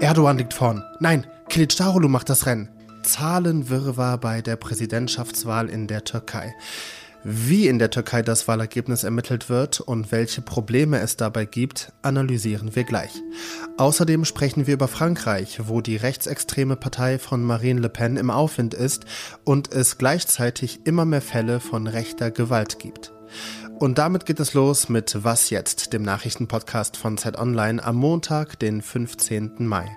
Erdogan liegt vorn. Nein, Kilicdaroglu macht das Rennen. Zahlenwirrwarr bei der Präsidentschaftswahl in der Türkei. Wie in der Türkei das Wahlergebnis ermittelt wird und welche Probleme es dabei gibt, analysieren wir gleich. Außerdem sprechen wir über Frankreich, wo die rechtsextreme Partei von Marine Le Pen im Aufwind ist und es gleichzeitig immer mehr Fälle von rechter Gewalt gibt. Und damit geht es los mit Was jetzt, dem Nachrichtenpodcast von Zeit Online am Montag, den 15. Mai.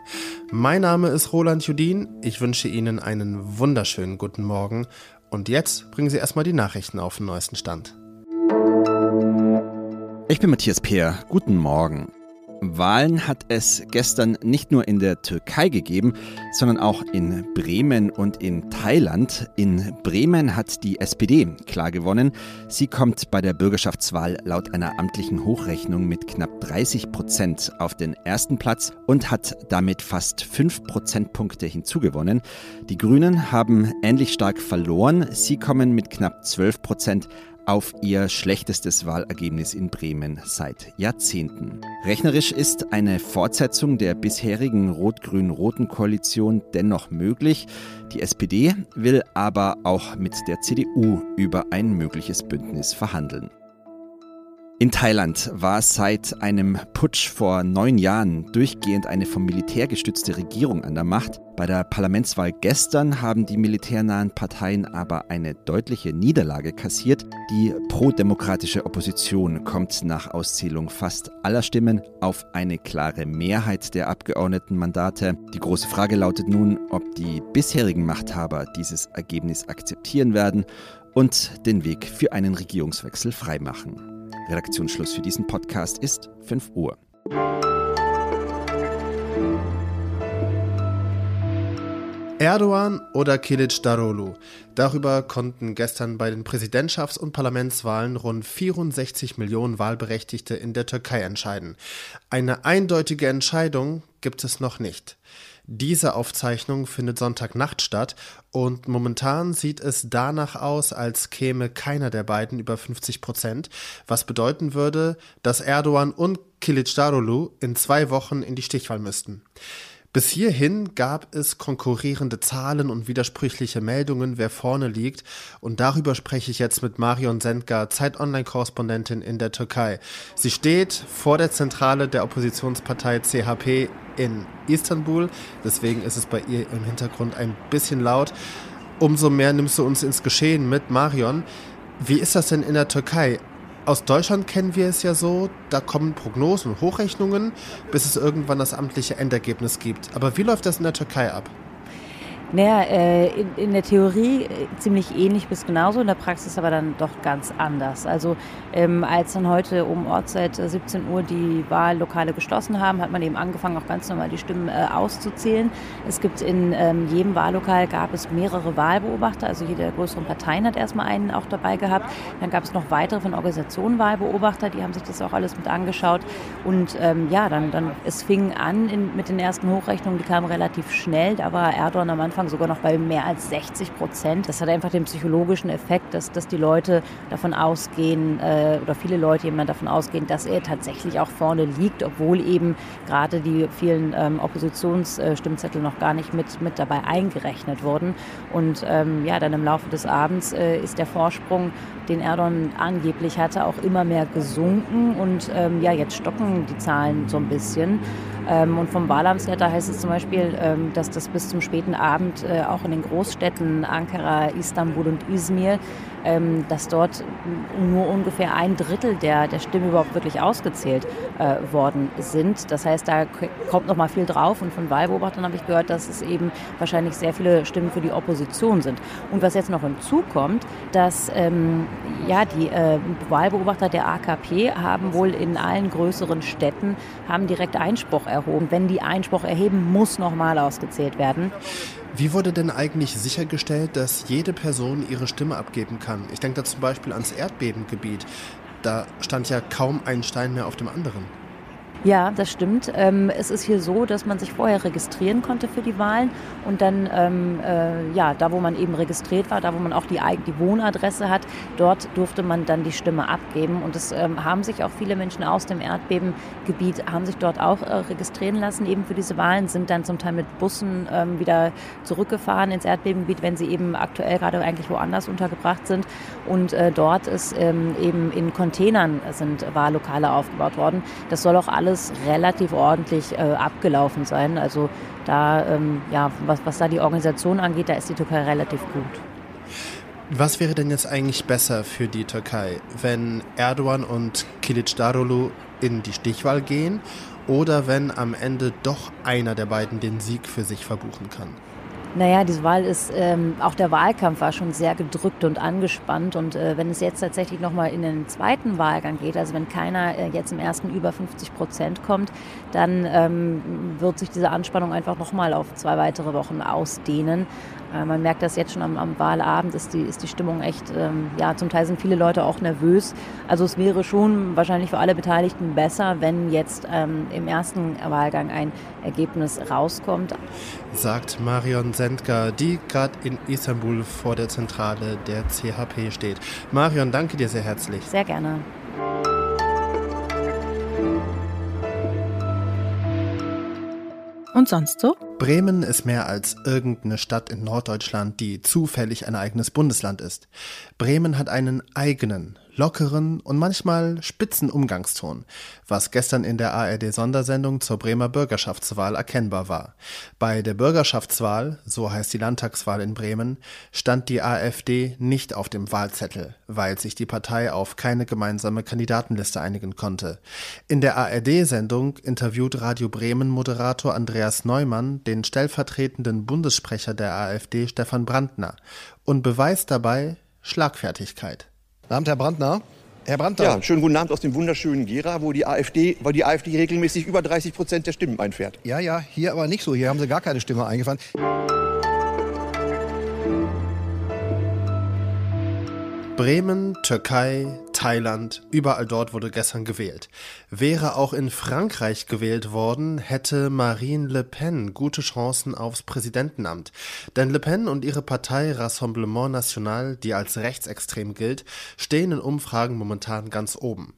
Mein Name ist Roland Judin. Ich wünsche Ihnen einen wunderschönen guten Morgen und jetzt bringen Sie erstmal die Nachrichten auf den neuesten Stand. Ich bin Matthias Peer. Guten Morgen. Wahlen hat es gestern nicht nur in der Türkei gegeben, sondern auch in Bremen und in Thailand. In Bremen hat die SPD klar gewonnen. Sie kommt bei der Bürgerschaftswahl laut einer amtlichen Hochrechnung mit knapp 30 Prozent auf den ersten Platz und hat damit fast fünf Prozentpunkte hinzugewonnen. Die Grünen haben ähnlich stark verloren. Sie kommen mit knapp 12 Prozent auf ihr schlechtestes Wahlergebnis in Bremen seit Jahrzehnten. Rechnerisch ist eine Fortsetzung der bisherigen rot-grün-roten Koalition dennoch möglich. Die SPD will aber auch mit der CDU über ein mögliches Bündnis verhandeln. In Thailand war seit einem Putsch vor neun Jahren durchgehend eine vom Militär gestützte Regierung an der Macht. Bei der Parlamentswahl gestern haben die militärnahen Parteien aber eine deutliche Niederlage kassiert. Die prodemokratische Opposition kommt nach Auszählung fast aller Stimmen auf eine klare Mehrheit der Abgeordnetenmandate. Die große Frage lautet nun, ob die bisherigen Machthaber dieses Ergebnis akzeptieren werden und den Weg für einen Regierungswechsel freimachen. Redaktionsschluss für diesen Podcast ist 5 Uhr. Erdogan oder Kilic Darolu. Darüber konnten gestern bei den Präsidentschafts- und Parlamentswahlen rund 64 Millionen Wahlberechtigte in der Türkei entscheiden. Eine eindeutige Entscheidung gibt es noch nicht. Diese Aufzeichnung findet Sonntagnacht statt und momentan sieht es danach aus, als käme keiner der beiden über 50 Prozent, was bedeuten würde, dass Erdogan und Kilicdaroglu in zwei Wochen in die Stichwahl müssten. Bis hierhin gab es konkurrierende Zahlen und widersprüchliche Meldungen, wer vorne liegt. Und darüber spreche ich jetzt mit Marion Sendgar, Zeit-Online-Korrespondentin in der Türkei. Sie steht vor der Zentrale der Oppositionspartei CHP in Istanbul. Deswegen ist es bei ihr im Hintergrund ein bisschen laut. Umso mehr nimmst du uns ins Geschehen mit, Marion. Wie ist das denn in der Türkei? Aus Deutschland kennen wir es ja so, da kommen Prognosen und Hochrechnungen, bis es irgendwann das amtliche Endergebnis gibt. Aber wie läuft das in der Türkei ab? Naja, äh, in, in, der Theorie äh, ziemlich ähnlich bis genauso, in der Praxis aber dann doch ganz anders. Also ähm, als dann heute um Ortszeit 17 äh, Uhr die Wahllokale geschlossen haben, hat man eben angefangen, auch ganz normal die Stimmen äh, auszuzählen. Es gibt in ähm, jedem Wahllokal gab es mehrere Wahlbeobachter, also jede der größeren Parteien hat erstmal einen auch dabei gehabt. Dann gab es noch weitere von Organisationen Wahlbeobachter, die haben sich das auch alles mit angeschaut. Und ähm, ja, dann, dann es fing an in, mit den ersten Hochrechnungen, die kamen relativ schnell. Da war Erdogan am Anfang Anfang sogar noch bei mehr als 60 Prozent. Das hat einfach den psychologischen Effekt, dass, dass die Leute davon ausgehen, äh, oder viele Leute eben davon ausgehen, dass er tatsächlich auch vorne liegt, obwohl eben gerade die vielen ähm, Oppositionsstimmzettel noch gar nicht mit, mit dabei eingerechnet wurden. Und ähm, ja, dann im Laufe des Abends äh, ist der Vorsprung, den Erdogan angeblich hatte, auch immer mehr gesunken. Und ähm, ja, jetzt stocken die Zahlen so ein bisschen. Ähm, und vom Wahlamtsletter heißt es zum Beispiel, ähm, dass das bis zum späten Abend äh, auch in den Großstädten Ankara, Istanbul und Izmir ähm, dass dort nur ungefähr ein Drittel der, der Stimmen überhaupt wirklich ausgezählt äh, worden sind. Das heißt, da kommt noch mal viel drauf. Und von Wahlbeobachtern habe ich gehört, dass es eben wahrscheinlich sehr viele Stimmen für die Opposition sind. Und was jetzt noch hinzukommt, dass ähm, ja, die äh, Wahlbeobachter der AKP haben wohl in allen größeren Städten haben direkt Einspruch erhoben. Wenn die Einspruch erheben, muss nochmal ausgezählt werden. Wie wurde denn eigentlich sichergestellt, dass jede Person ihre Stimme abgeben kann? Ich denke da zum Beispiel ans Erdbebengebiet. Da stand ja kaum ein Stein mehr auf dem anderen. Ja, das stimmt. Ähm, es ist hier so, dass man sich vorher registrieren konnte für die Wahlen und dann, ähm, äh, ja, da wo man eben registriert war, da wo man auch die, die Wohnadresse hat, dort durfte man dann die Stimme abgeben. Und es ähm, haben sich auch viele Menschen aus dem Erdbebengebiet, haben sich dort auch äh, registrieren lassen eben für diese Wahlen, sind dann zum Teil mit Bussen ähm, wieder zurückgefahren ins Erdbebengebiet, wenn sie eben aktuell gerade eigentlich woanders untergebracht sind. Und äh, dort ist ähm, eben in Containern sind Wahllokale aufgebaut worden. Das soll auch alles alles relativ ordentlich äh, abgelaufen sein. Also da, ähm, ja, was, was da die Organisation angeht, da ist die Türkei relativ gut. Was wäre denn jetzt eigentlich besser für die Türkei, wenn Erdogan und Kilicdaroglu in die Stichwahl gehen oder wenn am Ende doch einer der beiden den Sieg für sich verbuchen kann? Naja, diese Wahl ist, ähm, auch der Wahlkampf war schon sehr gedrückt und angespannt. Und äh, wenn es jetzt tatsächlich nochmal in den zweiten Wahlgang geht, also wenn keiner äh, jetzt im ersten über 50 Prozent kommt, dann ähm, wird sich diese Anspannung einfach nochmal auf zwei weitere Wochen ausdehnen. Äh, man merkt das jetzt schon am, am Wahlabend, ist die, ist die Stimmung echt, ähm, ja, zum Teil sind viele Leute auch nervös. Also es wäre schon wahrscheinlich für alle Beteiligten besser, wenn jetzt ähm, im ersten Wahlgang ein Ergebnis rauskommt. Sagt Marion Sendka, die gerade in Istanbul vor der Zentrale der CHP steht. Marion, danke dir sehr herzlich. Sehr gerne. Und sonst so? Bremen ist mehr als irgendeine Stadt in Norddeutschland, die zufällig ein eigenes Bundesland ist. Bremen hat einen eigenen, lockeren und manchmal spitzen Umgangston, was gestern in der ARD-Sondersendung zur Bremer Bürgerschaftswahl erkennbar war. Bei der Bürgerschaftswahl, so heißt die Landtagswahl in Bremen, stand die AfD nicht auf dem Wahlzettel, weil sich die Partei auf keine gemeinsame Kandidatenliste einigen konnte. In der ARD-Sendung interviewt Radio Bremen Moderator Andreas Neumann den stellvertretenden Bundessprecher der AfD Stefan Brandner und beweist dabei Schlagfertigkeit. Abend, Herr Brandner. Herr Brandner. Ja, schönen guten Abend aus dem wunderschönen Gera, wo die AfD, weil die AfD regelmäßig über 30 Prozent der Stimmen einfährt. Ja, ja, hier aber nicht so. Hier haben sie gar keine Stimme eingefahren. Bremen, Türkei, Thailand, überall dort wurde gestern gewählt. Wäre auch in Frankreich gewählt worden, hätte Marine Le Pen gute Chancen aufs Präsidentenamt. Denn Le Pen und ihre Partei Rassemblement National, die als rechtsextrem gilt, stehen in Umfragen momentan ganz oben.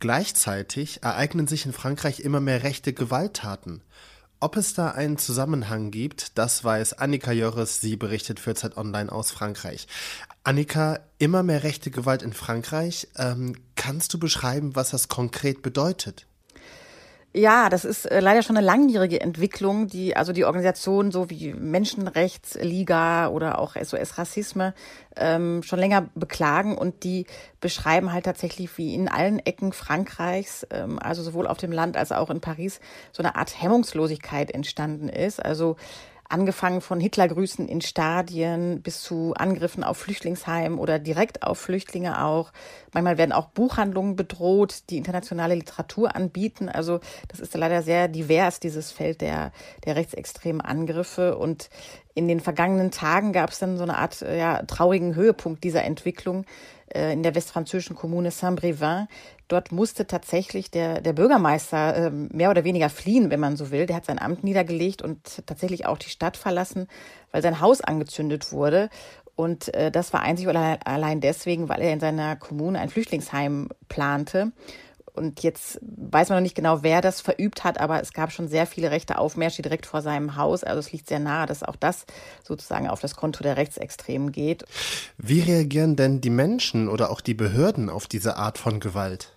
Gleichzeitig ereignen sich in Frankreich immer mehr rechte Gewalttaten. Ob es da einen Zusammenhang gibt, das weiß Annika Jörres, sie berichtet für Zeit Online aus Frankreich. Annika, immer mehr rechte Gewalt in Frankreich. Ähm, kannst du beschreiben, was das konkret bedeutet? Ja, das ist äh, leider schon eine langjährige Entwicklung, die also die Organisationen so wie Menschenrechtsliga oder auch SOS Rassisme ähm, schon länger beklagen und die beschreiben halt tatsächlich wie in allen Ecken Frankreichs, ähm, also sowohl auf dem Land als auch in Paris, so eine Art Hemmungslosigkeit entstanden ist. Also angefangen von Hitlergrüßen in Stadien bis zu Angriffen auf Flüchtlingsheim oder direkt auf Flüchtlinge auch. Manchmal werden auch Buchhandlungen bedroht, die internationale Literatur anbieten. Also das ist leider sehr divers, dieses Feld der, der rechtsextremen Angriffe. Und in den vergangenen Tagen gab es dann so eine Art ja, traurigen Höhepunkt dieser Entwicklung äh, in der westfranzösischen Kommune Saint-Brévin. Dort musste tatsächlich der, der Bürgermeister äh, mehr oder weniger fliehen, wenn man so will. Der hat sein Amt niedergelegt und tatsächlich auch die Stadt verlassen, weil sein Haus angezündet wurde. Und äh, das war einzig und allein deswegen, weil er in seiner Kommune ein Flüchtlingsheim plante. Und jetzt weiß man noch nicht genau, wer das verübt hat, aber es gab schon sehr viele rechte Aufmärsche direkt vor seinem Haus. Also es liegt sehr nahe, dass auch das sozusagen auf das Konto der Rechtsextremen geht. Wie reagieren denn die Menschen oder auch die Behörden auf diese Art von Gewalt?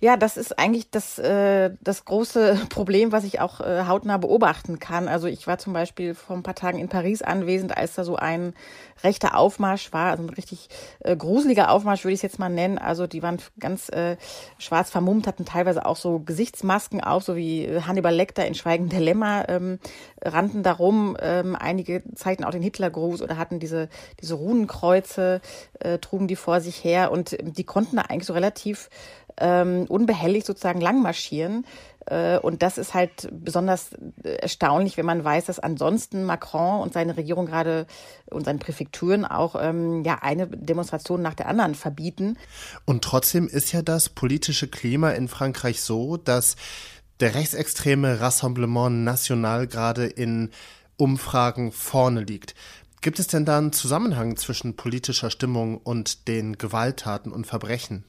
Ja, das ist eigentlich das, äh, das große Problem, was ich auch äh, hautnah beobachten kann. Also ich war zum Beispiel vor ein paar Tagen in Paris anwesend, als da so ein rechter Aufmarsch war, also ein richtig äh, gruseliger Aufmarsch würde ich es jetzt mal nennen. Also die waren ganz äh, schwarz vermummt, hatten teilweise auch so Gesichtsmasken auf, so wie Hannibal Lecter in Schweigen der Lämmer, ähm, rannten darum. Ähm, einige zeigten auch den Hitlergruß oder hatten diese, diese Runenkreuze, äh, trugen die vor sich her und die konnten da eigentlich so relativ ähm, unbehelligt sozusagen langmarschieren. Äh, und das ist halt besonders äh, erstaunlich, wenn man weiß, dass ansonsten Macron und seine Regierung gerade und seine Präfekturen auch ähm, ja eine Demonstration nach der anderen verbieten. Und trotzdem ist ja das politische Klima in Frankreich so, dass der rechtsextreme Rassemblement National gerade in Umfragen vorne liegt. Gibt es denn da einen Zusammenhang zwischen politischer Stimmung und den Gewalttaten und Verbrechen?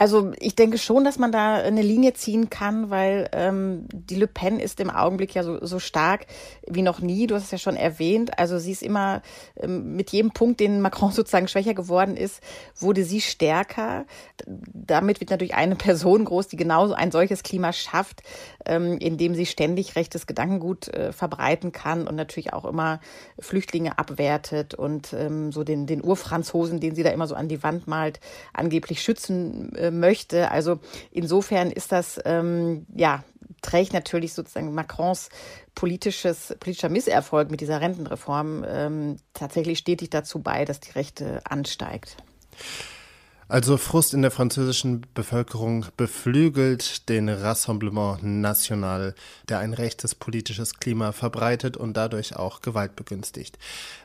Also ich denke schon, dass man da eine Linie ziehen kann, weil ähm, die Le Pen ist im Augenblick ja so, so stark wie noch nie. Du hast es ja schon erwähnt. Also sie ist immer ähm, mit jedem Punkt, den Macron sozusagen schwächer geworden ist, wurde sie stärker. Damit wird natürlich eine Person groß, die genauso ein solches Klima schafft, ähm, indem sie ständig rechtes Gedankengut äh, verbreiten kann und natürlich auch immer Flüchtlinge abwertet und ähm, so den, den Urfranzosen, den sie da immer so an die Wand malt, angeblich schützen möchte. Also insofern ist das, ähm, ja, trägt natürlich sozusagen Macrons politisches, politischer Misserfolg mit dieser Rentenreform ähm, tatsächlich stetig dazu bei, dass die Rechte ansteigt. Also Frust in der französischen Bevölkerung beflügelt den Rassemblement National, der ein rechtes politisches Klima verbreitet und dadurch auch Gewalt begünstigt.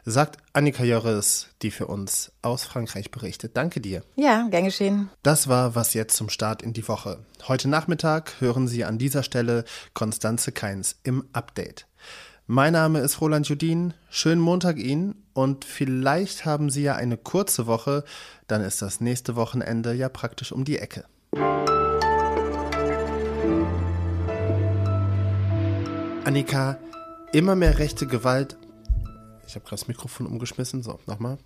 Sagt Annika Jörres, die für uns aus Frankreich berichtet. Danke dir. Ja, gern geschehen. Das war was jetzt zum Start in die Woche. Heute Nachmittag hören Sie an dieser Stelle Konstanze Keins im Update. Mein Name ist Roland Judin. Schönen Montag Ihnen und vielleicht haben Sie ja eine kurze Woche, dann ist das nächste Wochenende ja praktisch um die Ecke. Annika, immer mehr rechte Gewalt. Ich habe gerade das Mikrofon umgeschmissen. So, nochmal.